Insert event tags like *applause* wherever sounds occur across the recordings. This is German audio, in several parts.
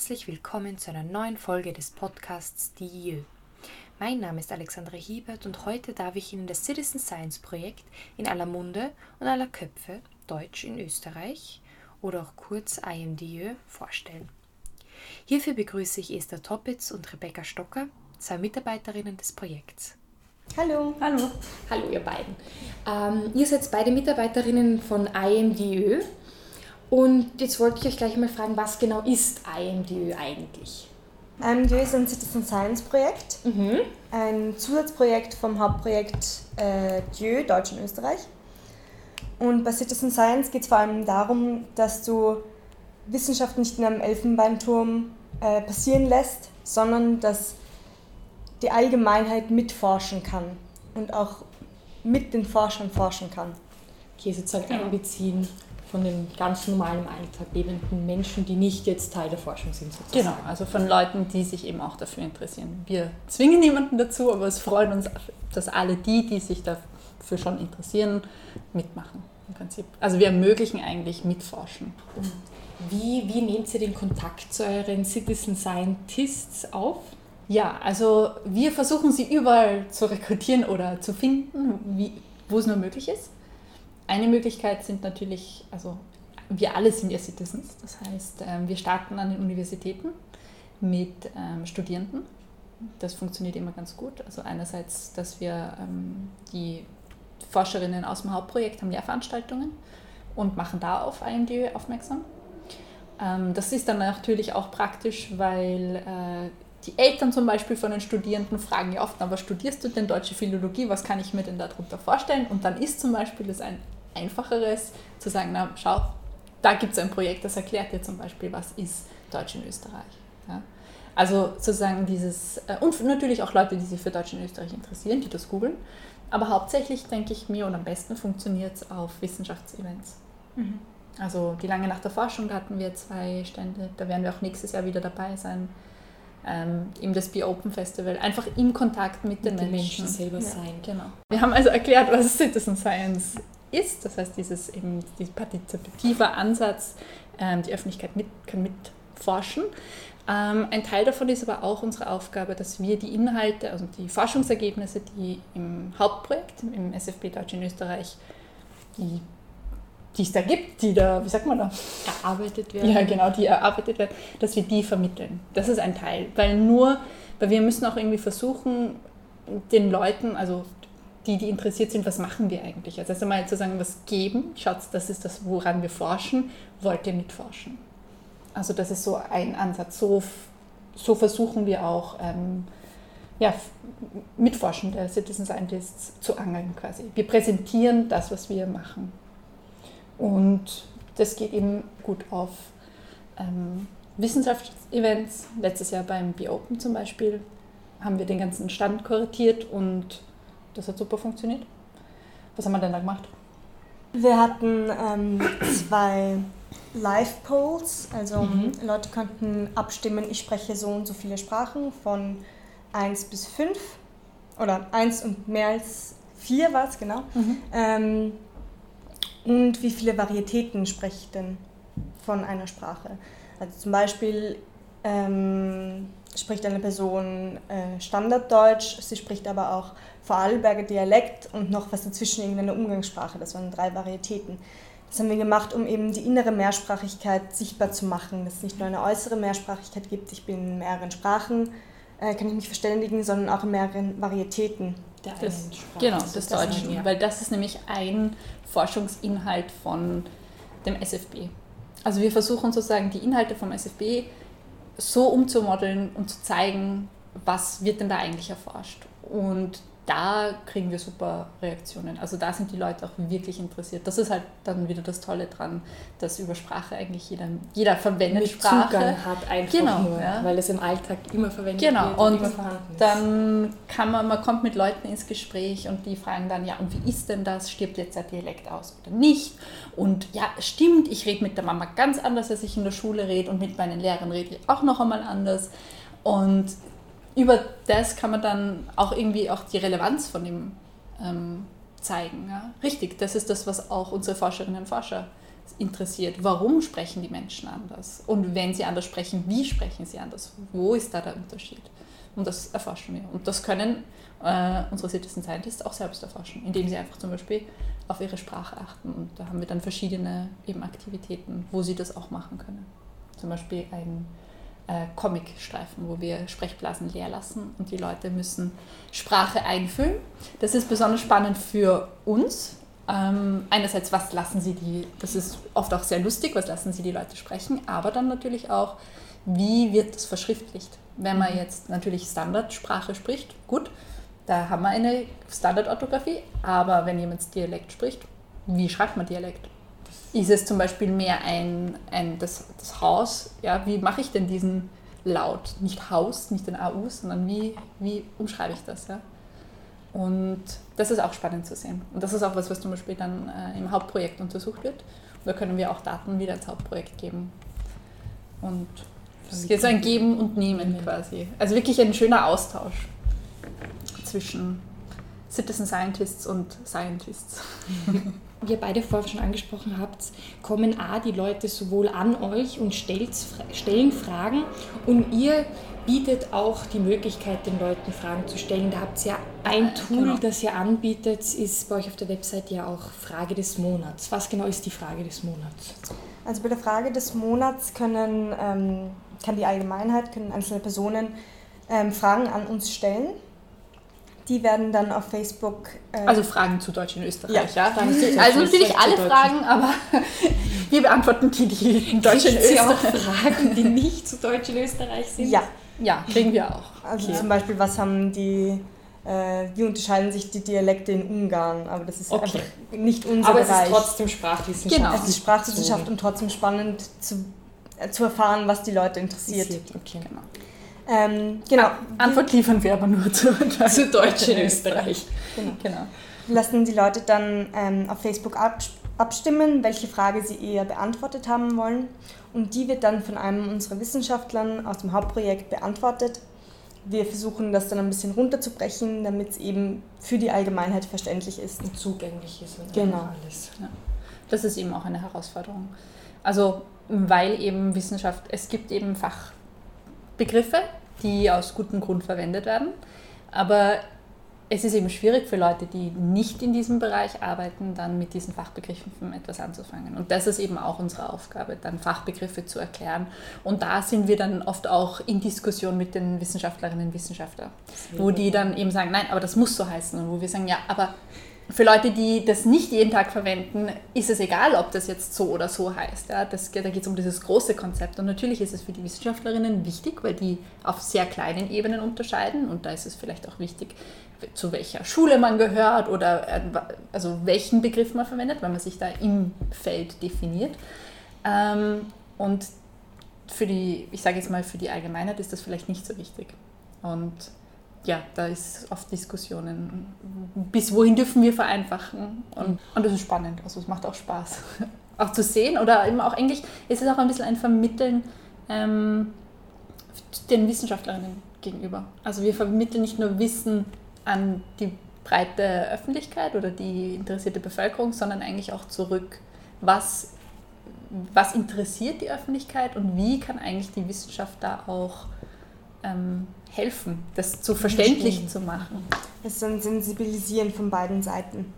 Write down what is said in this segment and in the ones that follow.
herzlich willkommen zu einer neuen Folge des Podcasts Die Mein Name ist Alexandra Hiebert und heute darf ich Ihnen das Citizen Science Projekt in aller Munde und aller Köpfe, Deutsch in Österreich oder auch kurz IMDÖ, vorstellen. Hierfür begrüße ich Esther Toppitz und Rebecca Stocker, zwei Mitarbeiterinnen des Projekts. Hallo. Hallo. Hallo, ihr beiden. Ähm, ihr seid beide Mitarbeiterinnen von IMDÖ. Und jetzt wollte ich euch gleich mal fragen, was genau ist IMDÖ eigentlich? IMDÖ ist ein Citizen Science Projekt, mhm. ein Zusatzprojekt vom Hauptprojekt äh, DIÖ, Deutsch und Österreich. Und bei Citizen Science geht es vor allem darum, dass du Wissenschaft nicht in einem Elfenbeinturm äh, passieren lässt, sondern dass die Allgemeinheit mitforschen kann und auch mit den Forschern forschen kann. Okay, sozusagen genau. einbeziehen von den ganz normalen Alltag lebenden Menschen, die nicht jetzt Teil der Forschung sind. Sozusagen. Genau, also von Leuten, die sich eben auch dafür interessieren. Wir zwingen niemanden dazu, aber es freut uns, dass alle die, die sich dafür schon interessieren, mitmachen im Prinzip. Also wir ermöglichen eigentlich Mitforschen. Wie, wie nehmt ihr den Kontakt zu euren Citizen Scientists auf? Ja, also wir versuchen sie überall zu rekrutieren oder zu finden, wie, wo es nur möglich ist. Eine Möglichkeit sind natürlich, also wir alle sind ja Citizens, das heißt, ähm, wir starten an den Universitäten mit ähm, Studierenden. Das funktioniert immer ganz gut. Also einerseits, dass wir ähm, die Forscherinnen aus dem Hauptprojekt haben Lehrveranstaltungen und machen da auf IMD aufmerksam. Das ist dann natürlich auch praktisch, weil äh, die Eltern zum Beispiel von den Studierenden fragen ja oft, was studierst du denn deutsche Philologie, was kann ich mir denn darunter vorstellen? Und dann ist zum Beispiel das ein einfacheres, zu sagen, na schau, da gibt es ein Projekt, das erklärt dir zum Beispiel, was ist Deutsch in Österreich. Ja? Also sozusagen dieses, äh, und natürlich auch Leute, die sich für Deutsch in Österreich interessieren, die das googeln. Aber hauptsächlich denke ich mir, und am besten funktioniert es auf Wissenschaftsevents. Mhm. Also die lange Nacht der Forschung, hatten wir zwei Stände, da werden wir auch nächstes Jahr wieder dabei sein ähm, eben das Be Open Festival, einfach im Kontakt mit den, mit den Menschen. Menschen selber ja. sein. Genau. Wir haben also erklärt, was Citizen Science ist, das heißt dieses eben dieser partizipative Ansatz, ähm, die Öffentlichkeit mit, kann mitforschen. Ähm, ein Teil davon ist aber auch unsere Aufgabe, dass wir die Inhalte, also die Forschungsergebnisse, die im Hauptprojekt, im SFB Deutsch in Österreich, die die es da gibt, die da, wie sagt man da? Erarbeitet werden. Ja, genau, die erarbeitet werden, dass wir die vermitteln. Das ist ein Teil. Weil nur, weil wir müssen auch irgendwie versuchen, den Leuten, also die, die interessiert sind, was machen wir eigentlich? Also erst einmal zu sagen, was geben, schaut, das ist das, woran wir forschen, wollt ihr mitforschen? Also das ist so ein Ansatz. So, so versuchen wir auch ähm, ja, Mitforschende, Citizen Scientists zu angeln quasi. Wir präsentieren das, was wir machen. Und das geht eben gut auf ähm, Wissenschaftsevents. Letztes Jahr beim Be-Open zum Beispiel haben wir den ganzen Stand korrigiert und das hat super funktioniert. Was haben wir denn da gemacht? Wir hatten ähm, zwei Live-Polls, also mhm. Leute konnten abstimmen, ich spreche so und so viele Sprachen von 1 bis 5 oder 1 und mehr als 4 war es, genau. Mhm. Ähm, und wie viele Varietäten spreche ich denn von einer Sprache. Also zum Beispiel ähm, spricht eine Person äh, Standarddeutsch, sie spricht aber auch Vorarlberger Dialekt und noch was dazwischen, irgendeine Umgangssprache. Das waren drei Varietäten. Das haben wir gemacht, um eben die innere Mehrsprachigkeit sichtbar zu machen, dass es nicht nur eine äußere Mehrsprachigkeit gibt, ich bin in mehreren Sprachen, äh, kann ich mich verständigen, sondern auch in mehreren Varietäten der das, Genau, des das Deutschen, ja. weil das ist nämlich ein Forschungsinhalt von dem SFB. Also wir versuchen sozusagen die Inhalte vom SFB so umzumodeln und zu zeigen, was wird denn da eigentlich erforscht. Und da kriegen wir super Reaktionen. Also da sind die Leute auch wirklich interessiert. Das ist halt dann wieder das Tolle dran, dass über Sprache eigentlich jeder, jeder verwendet Mit Sprache. Zugang hat einfach genau, nur, ja. weil es im Alltag immer verwendet genau. wird und, und immer vorhanden ist. Dann kann man, man kommt mit Leuten ins Gespräch und die fragen dann, ja und wie ist denn das? Stirbt jetzt der Dialekt aus oder nicht? Und ja, stimmt, ich rede mit der Mama ganz anders, als ich in der Schule rede und mit meinen Lehrern rede ich auch noch einmal anders. Und über das kann man dann auch irgendwie auch die Relevanz von dem ähm, zeigen. Ja? Richtig, das ist das, was auch unsere Forscherinnen und Forscher interessiert, warum sprechen die Menschen anders? Und wenn sie anders sprechen, wie sprechen sie anders? Wo ist da der Unterschied? Und das erforschen wir. Und das können äh, unsere Citizen Scientists auch selbst erforschen, indem sie einfach zum Beispiel auf ihre Sprache achten. Und da haben wir dann verschiedene eben Aktivitäten, wo sie das auch machen können. Zum Beispiel ein äh, Comicstreifen, wo wir Sprechblasen leer lassen und die Leute müssen Sprache einfüllen. Das ist besonders spannend für uns. Ähm, einerseits, was lassen sie die, das ist oft auch sehr lustig, was lassen sie die Leute sprechen, aber dann natürlich auch, wie wird das verschriftlicht? Wenn man mhm. jetzt natürlich Standardsprache spricht, gut, da haben wir eine Standardorthographie, aber wenn jemand Dialekt spricht, wie schreibt man Dialekt? Ist es zum Beispiel mehr ein, ein das, das Haus, ja, wie mache ich denn diesen Laut? Nicht Haus, nicht den AU, sondern wie, wie umschreibe ich das? Ja? Und das ist auch spannend zu sehen. Und das ist auch was, was zum Beispiel dann äh, im Hauptprojekt untersucht wird. Und da können wir auch Daten wieder ins Hauptprojekt geben. Und es so ein Geben und Nehmen quasi. Also wirklich ein schöner Austausch zwischen Citizen Scientists und Scientists. *laughs* Wie ihr beide vorher schon angesprochen habt, kommen A, die Leute sowohl an euch und stellen Fragen und ihr bietet auch die Möglichkeit, den Leuten Fragen zu stellen. Da habt ihr ja ein Tool, genau. das ihr anbietet, ist bei euch auf der Website ja auch Frage des Monats. Was genau ist die Frage des Monats? Also bei der Frage des Monats können, ähm, kann die Allgemeinheit, können einzelne Personen ähm, Fragen an uns stellen die werden dann auf Facebook. Äh also Fragen zu Deutsch in Österreich, ja? ja? *laughs* Also natürlich alle Fragen, aber *laughs* wir beantworten die, die Deutsch in *laughs* Österreich. auch Fragen, die nicht zu Deutsch in Österreich sind? Ja. Ja, kriegen wir auch. Also okay. zum Beispiel, was haben die äh, wie unterscheiden sich die Dialekte in Ungarn, aber das ist okay. einfach nicht unser aber Bereich. Aber es ist trotzdem Sprachwissenschaft. Genau. Es ist Sprachwissenschaft und trotzdem spannend zu, äh, zu erfahren, was die Leute interessiert. interessiert. Okay. Genau. Ähm, genau. Antwort liefern wir aber nur *laughs* zu, zu Deutsch in Österreich. Genau. genau. Lassen die Leute dann ähm, auf Facebook abstimmen, welche Frage sie eher beantwortet haben wollen. Und die wird dann von einem unserer Wissenschaftler aus dem Hauptprojekt beantwortet. Wir versuchen das dann ein bisschen runterzubrechen, damit es eben für die Allgemeinheit verständlich ist. Und zugänglich ist und genau. alles. Ja. Das ist eben auch eine Herausforderung. Also, weil eben Wissenschaft, es gibt eben Fachbegriffe, die aus gutem Grund verwendet werden. Aber es ist eben schwierig für Leute, die nicht in diesem Bereich arbeiten, dann mit diesen Fachbegriffen etwas anzufangen. Und das ist eben auch unsere Aufgabe, dann Fachbegriffe zu erklären. Und da sind wir dann oft auch in Diskussion mit den Wissenschaftlerinnen und Wissenschaftlern, wo die dann eben sagen, nein, aber das muss so heißen. Und wo wir sagen, ja, aber für Leute, die das nicht jeden Tag verwenden, ist es egal, ob das jetzt so oder so heißt. Ja, das, da geht es um dieses große Konzept. Und natürlich ist es für die Wissenschaftlerinnen wichtig, weil die auf sehr kleinen Ebenen unterscheiden. Und da ist es vielleicht auch wichtig, zu welcher Schule man gehört oder äh, also welchen Begriff man verwendet, weil man sich da im Feld definiert. Ähm, und für die, ich sage jetzt mal, für die Allgemeinheit ist das vielleicht nicht so wichtig. Und ja, da ist oft Diskussionen. Bis wohin dürfen wir vereinfachen? Und, und das ist spannend. Also es macht auch Spaß, *laughs* auch zu sehen. Oder eben auch eigentlich ist es auch ein bisschen ein Vermitteln ähm, den Wissenschaftlerinnen gegenüber. Also wir vermitteln nicht nur Wissen an die breite Öffentlichkeit oder die interessierte Bevölkerung, sondern eigentlich auch zurück, was, was interessiert die Öffentlichkeit und wie kann eigentlich die Wissenschaft da auch ähm, helfen, das zu verständlich zu machen. Es ist ein Sensibilisieren von beiden Seiten.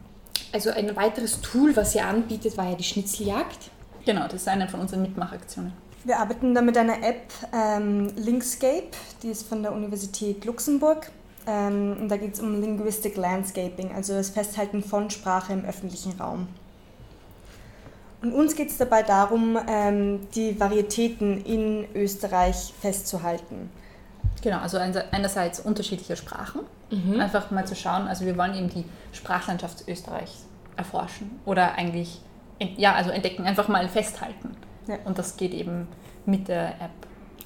Also ein weiteres Tool, was ihr anbietet, war ja die Schnitzeljagd. Genau, das ist eine von unseren Mitmachaktionen. Wir arbeiten da mit einer App, ähm, Linkscape, die ist von der Universität Luxemburg. Ähm, und da geht es um Linguistic Landscaping, also das Festhalten von Sprache im öffentlichen Raum. Und uns geht es dabei darum, ähm, die Varietäten in Österreich festzuhalten. Genau, also einerseits unterschiedliche Sprachen, mhm. einfach mal zu schauen, also wir wollen eben die Sprachlandschaft Österreichs erforschen oder eigentlich, ja, also entdecken, einfach mal festhalten. Ja. Und das geht eben mit der App.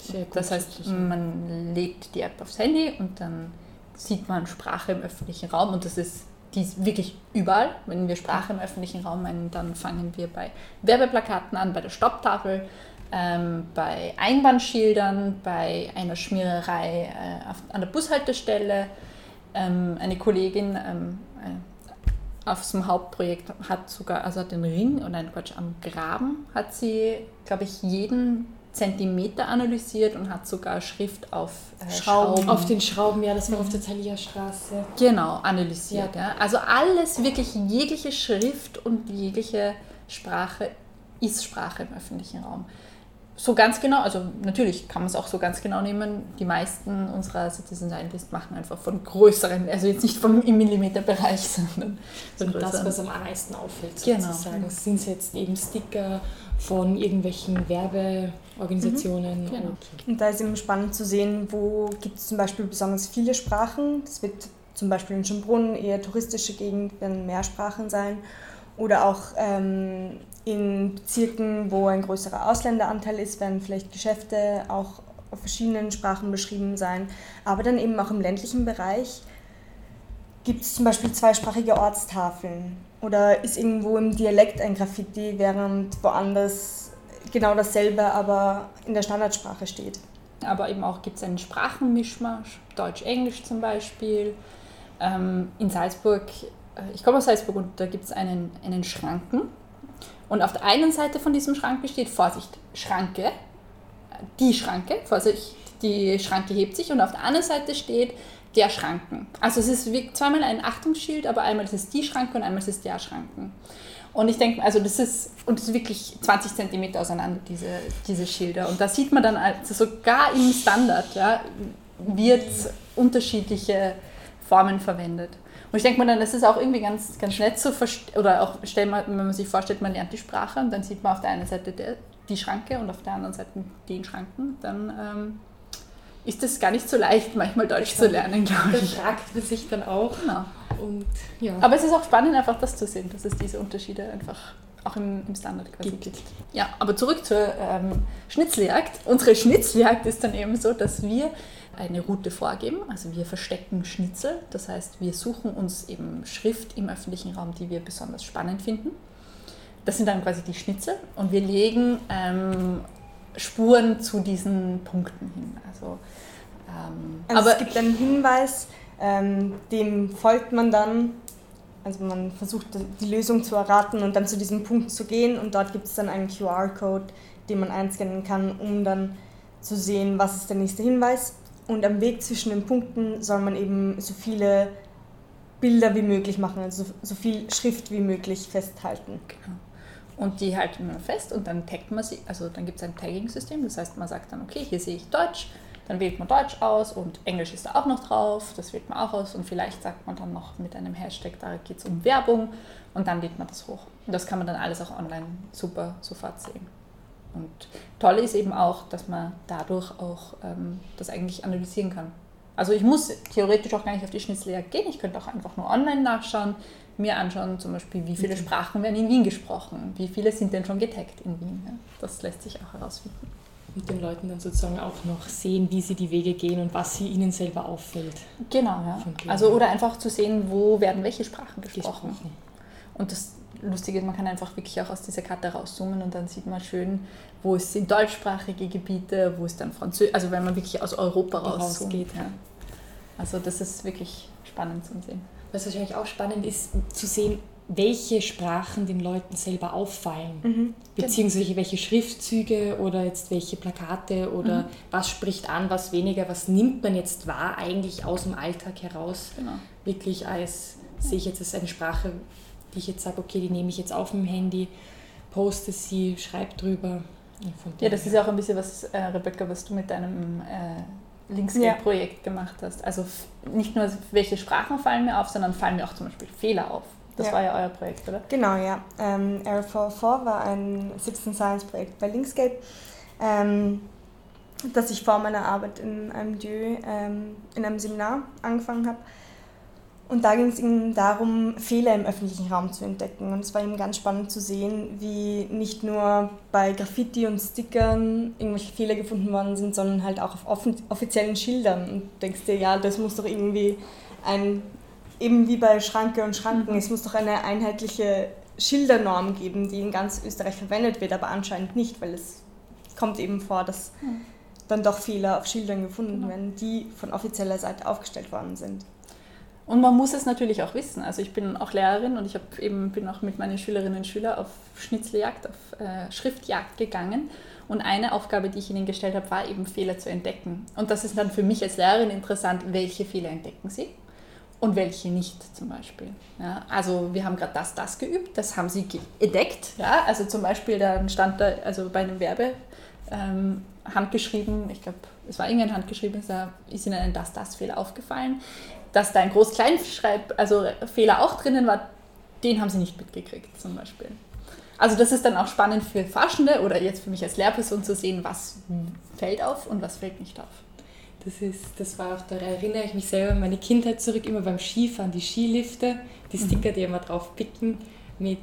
Sehr gut, das heißt, man legt die App aufs Handy und dann sieht man Sprache im öffentlichen Raum und das ist die ist wirklich überall. Wenn wir Sprache im öffentlichen Raum meinen, dann fangen wir bei Werbeplakaten an, bei der Stopptafel, ähm, bei Einbahnschildern, bei einer Schmiererei äh, auf, an der Bushaltestelle. Ähm, eine Kollegin, ähm, äh, auf dem Hauptprojekt hat sogar, also den Ring, oder nein, Quatsch, am Graben hat sie, glaube ich, jeden Zentimeter analysiert und hat sogar Schrift auf äh, Schrauben. Schrauben. Auf den Schrauben, ja, das war auf der Thalia Straße. Genau, analysiert. Ja. ja. Also alles, wirklich jegliche Schrift und jegliche Sprache ist Sprache im öffentlichen Raum so ganz genau, also natürlich kann man es auch so ganz genau nehmen. Die meisten unserer Citizen Scientists machen einfach von größeren, also jetzt nicht vom im Millimeterbereich, *laughs* sondern von größeren. das, was am meisten auffällt, sozusagen. Genau. Sind es jetzt eben Sticker von irgendwelchen Werbeorganisationen? Mhm. Genau. Und da ist eben spannend zu sehen, wo gibt es zum Beispiel besonders viele Sprachen. Das wird zum Beispiel in Schönbrunn eher touristische Gegend, werden mehr Sprachen sein. Oder auch ähm, in Bezirken, wo ein größerer Ausländeranteil ist, werden vielleicht Geschäfte auch auf verschiedenen Sprachen beschrieben sein. Aber dann eben auch im ländlichen Bereich gibt es zum Beispiel zweisprachige Ortstafeln oder ist irgendwo im Dialekt ein Graffiti, während woanders genau dasselbe, aber in der Standardsprache steht. Aber eben auch gibt es einen Sprachenmischmasch, Deutsch-Englisch zum Beispiel. Ähm, in Salzburg, ich komme aus Salzburg und da gibt es einen, einen Schranken, und auf der einen Seite von diesem Schranke steht, Vorsicht, Schranke, die Schranke, Vorsicht, die Schranke hebt sich und auf der anderen Seite steht der Schranken. Also es ist zweimal ein Achtungsschild, aber einmal ist es die Schranke und einmal ist es der Schranken. Und ich denke, also das ist, und das ist wirklich 20 Zentimeter auseinander, diese, diese Schilder. Und da sieht man dann, also sogar im Standard ja, wird unterschiedliche Formen verwendet. Und ich denke mir dann, das ist auch irgendwie ganz, ganz nett zu verstehen, oder auch, stell mal, wenn man sich vorstellt, man lernt die Sprache und dann sieht man auf der einen Seite der, die Schranke und auf der anderen Seite den Schranken, dann ähm, ist es gar nicht so leicht, manchmal Deutsch zu lernen, glaube ich. Da fragt man sich dann auch. Genau. Und, ja. Aber es ist auch spannend, einfach das zu sehen, dass es diese Unterschiede einfach auch im, im Standard quasi gibt. gibt. Ja, aber zurück zur ähm, Schnitzeljagd. Unsere Schnitzeljagd ist dann eben so, dass wir eine Route vorgeben. Also wir verstecken Schnitzel, das heißt, wir suchen uns eben Schrift im öffentlichen Raum, die wir besonders spannend finden. Das sind dann quasi die Schnitzel und wir legen ähm, Spuren zu diesen Punkten hin. Also, ähm, also aber es gibt einen Hinweis, ähm, dem folgt man dann. Also man versucht die Lösung zu erraten und dann zu diesem Punkt zu gehen und dort gibt es dann einen QR-Code, den man einscannen kann, um dann zu sehen, was ist der nächste Hinweis. Und am Weg zwischen den Punkten soll man eben so viele Bilder wie möglich machen, also so viel Schrift wie möglich festhalten. Genau. Und die halten wir fest und dann taggt man sie, also dann gibt es ein Tagging-System, das heißt, man sagt dann, okay, hier sehe ich Deutsch, dann wählt man Deutsch aus und Englisch ist da auch noch drauf, das wählt man auch aus und vielleicht sagt man dann noch mit einem Hashtag, da geht es um Werbung und dann lädt man das hoch. Und das kann man dann alles auch online super sofort sehen. Und toll ist eben auch, dass man dadurch auch ähm, das eigentlich analysieren kann. Also ich muss theoretisch auch gar nicht auf die Schnitzeljagd gehen, ich könnte auch einfach nur online nachschauen, mir anschauen, zum Beispiel, wie viele mhm. Sprachen werden in Wien gesprochen, wie viele sind denn schon getaggt in Wien. Ja? Das lässt sich auch herausfinden. Und den Leuten dann sozusagen auch noch sehen, wie sie die Wege gehen und was sie ihnen selber auffällt. Genau, ja. Also oder einfach zu sehen, wo werden welche Sprachen gesprochen. gesprochen. Und das Lustige ist, man kann einfach wirklich auch aus dieser Karte rauszoomen und dann sieht man schön, wo es sind deutschsprachige Gebiete, wo es dann Französisch, also wenn man wirklich aus Europa rausgeht. Ja. Also das ist wirklich spannend zu sehen. Was wahrscheinlich auch spannend ist, zu sehen, welche Sprachen den Leuten selber auffallen, mhm. beziehungsweise welche Schriftzüge oder jetzt welche Plakate oder mhm. was spricht an, was weniger, was nimmt man jetzt wahr eigentlich aus dem Alltag heraus, genau. wirklich als, sehe ich jetzt als eine Sprache, ich jetzt sage, okay, die nehme ich jetzt auf dem Handy, poste sie, schreibe drüber. Ja, das ist ja auch ein bisschen was, äh, Rebecca, was du mit deinem äh, Linkscape-Projekt ja. gemacht hast. Also nicht nur, welche Sprachen fallen mir auf, sondern fallen mir auch zum Beispiel Fehler auf. Das ja. war ja euer Projekt, oder? Genau, ja. Ähm, Error 404 war ein Citizen Science Projekt bei Linkscape, ähm, das ich vor meiner Arbeit in einem DÜ, ähm, in einem Seminar angefangen habe. Und da ging es ihm darum, Fehler im öffentlichen Raum zu entdecken. Und es war ihm ganz spannend zu sehen, wie nicht nur bei Graffiti und Stickern irgendwelche Fehler gefunden worden sind, sondern halt auch auf offiziellen Schildern. Und du denkst dir, ja, das muss doch irgendwie ein, eben wie bei Schranke und Schranken, mhm. es muss doch eine einheitliche Schildernorm geben, die in ganz Österreich verwendet wird, aber anscheinend nicht, weil es kommt eben vor, dass mhm. dann doch Fehler auf Schildern gefunden genau. werden, die von offizieller Seite aufgestellt worden sind. Und man muss es natürlich auch wissen. Also ich bin auch Lehrerin und ich hab eben, bin auch mit meinen Schülerinnen und Schülern auf Schnitzeljagd, auf äh, Schriftjagd gegangen. Und eine Aufgabe, die ich ihnen gestellt habe, war eben Fehler zu entdecken. Und das ist dann für mich als Lehrerin interessant, welche Fehler entdecken sie und welche nicht zum Beispiel. Ja, also wir haben gerade das, das geübt, das haben sie entdeckt. Ja, also zum Beispiel dann stand da, also bei einem Werbe ähm, handgeschrieben, ich glaube, es war irgendein handgeschrieben, ist ihnen ein das, das Fehler aufgefallen dass da ein Groß-Kleinschreib, also Fehler auch drinnen war, den haben sie nicht mitgekriegt zum Beispiel. Also das ist dann auch spannend für Forschende oder jetzt für mich als Lehrperson zu sehen, was fällt auf und was fällt nicht auf. Das, ist, das war auch, da erinnere ich mich selber an meine Kindheit zurück, immer beim Skifahren, die Skilifte, die mhm. Sticker, die immer drauf picken mit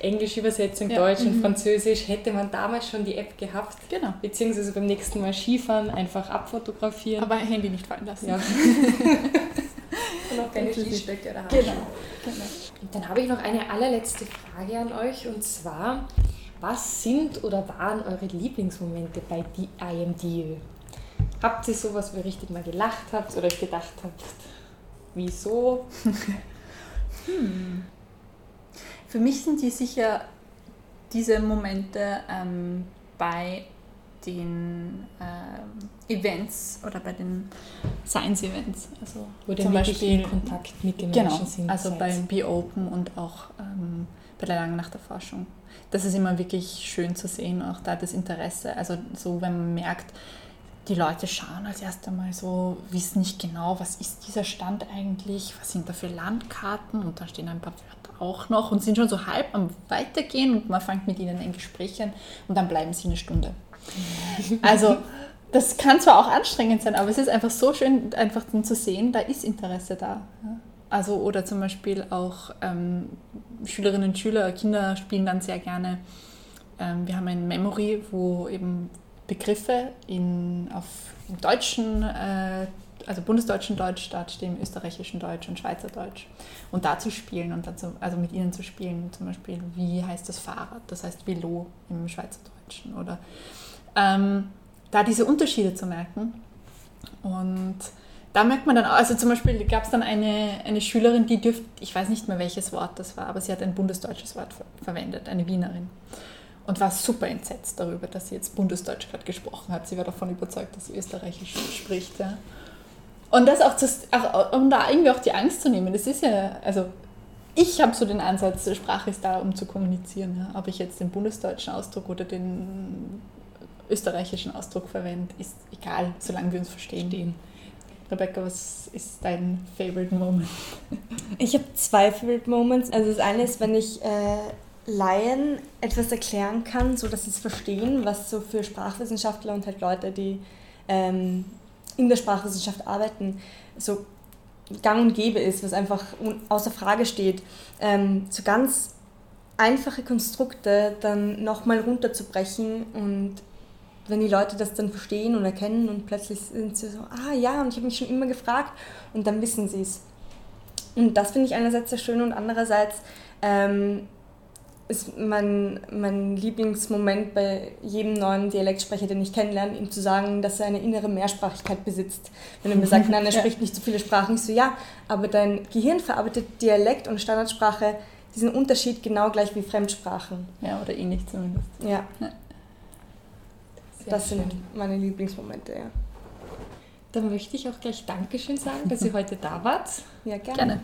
englische Übersetzung, ja. Deutsch und mhm. Französisch, hätte man damals schon die App gehabt. Genau. Beziehungsweise beim nächsten Mal Skifahren einfach abfotografieren. Aber Handy nicht fallen lassen. Ja. *laughs* auch keine Skistöcke oder Genau. genau. Und dann habe ich noch eine allerletzte Frage an euch und zwar, was sind oder waren eure Lieblingsmomente bei die IMDU? Habt ihr sowas, wo ihr richtig mal gelacht habt oder euch gedacht habt, wieso? *laughs* hm. Für mich sind die sicher diese Momente ähm, bei den äh, Events oder bei den Science-Events. Also Wo zum Beispiel Kontakt mit den genau, Menschen sind. Also beim Be Open und auch ähm, bei der Langen Nacht der Forschung. Das ist immer wirklich schön zu sehen, auch da das Interesse. Also so, wenn man merkt, die Leute schauen als erst einmal so, wissen nicht genau, was ist dieser Stand eigentlich, was sind da für Landkarten und da stehen ein paar Wörter auch noch und sind schon so halb am Weitergehen und man fängt mit ihnen ein Gespräch an und dann bleiben sie eine Stunde. Also das kann zwar auch anstrengend sein, aber es ist einfach so schön, einfach zu sehen, da ist Interesse da. Also oder zum Beispiel auch ähm, Schülerinnen und Schüler, Kinder spielen dann sehr gerne. Ähm, wir haben ein Memory, wo eben Begriffe in, auf deutschen, äh, also bundesdeutschen Deutsch statt stehen, österreichischen Deutsch und Schweizer Deutsch. Und da zu spielen und dazu, also mit ihnen zu spielen, zum Beispiel, wie heißt das Fahrrad? Das heißt Velo im Schweizerdeutschen oder ähm, da diese Unterschiede zu merken. Und da merkt man dann, also zum Beispiel gab es dann eine, eine Schülerin, die dürfte, ich weiß nicht mehr welches Wort das war, aber sie hat ein bundesdeutsches Wort ver verwendet, eine Wienerin. Und war super entsetzt darüber, dass sie jetzt Bundesdeutsch gerade gesprochen hat. Sie war davon überzeugt, dass sie Österreichisch spricht. Ja. Und das auch, zu, auch, um da irgendwie auch die Angst zu nehmen. Das ist ja, also ich habe so den Ansatz, Sprache ist da, um zu kommunizieren. Ja. Ob ich jetzt den bundesdeutschen Ausdruck oder den österreichischen Ausdruck verwende, ist egal, solange wir uns verstehen. Rebecca, was ist dein Favorite Moment? *laughs* Ich habe zwei Favorite Moments. Also das eine ist, wenn ich äh, Laien etwas erklären kann, so dass sie es verstehen, was so für Sprachwissenschaftler und halt Leute, die ähm, in der Sprachwissenschaft arbeiten, so gang und gäbe ist, was einfach außer Frage steht. Ähm, so ganz einfache Konstrukte dann nochmal runterzubrechen und wenn die Leute das dann verstehen und erkennen und plötzlich sind sie so, ah ja, und ich habe mich schon immer gefragt und dann wissen sie es. Und das finde ich einerseits sehr schön und andererseits ähm, ist mein, mein Lieblingsmoment bei jedem neuen Dialektsprecher, den ich kennenlerne, ihm zu sagen, dass er eine innere Mehrsprachigkeit besitzt. Wenn er mir sagt, nein, er *laughs* spricht nicht so viele Sprachen, ich so, ja, aber dein Gehirn verarbeitet Dialekt und Standardsprache diesen Unterschied genau gleich wie Fremdsprachen. Ja, oder ähnlich zumindest. Ja. ja das schön. sind meine Lieblingsmomente, ja. Dann möchte ich auch gleich Dankeschön sagen, dass ihr heute da wart. Ja, gerne. gerne.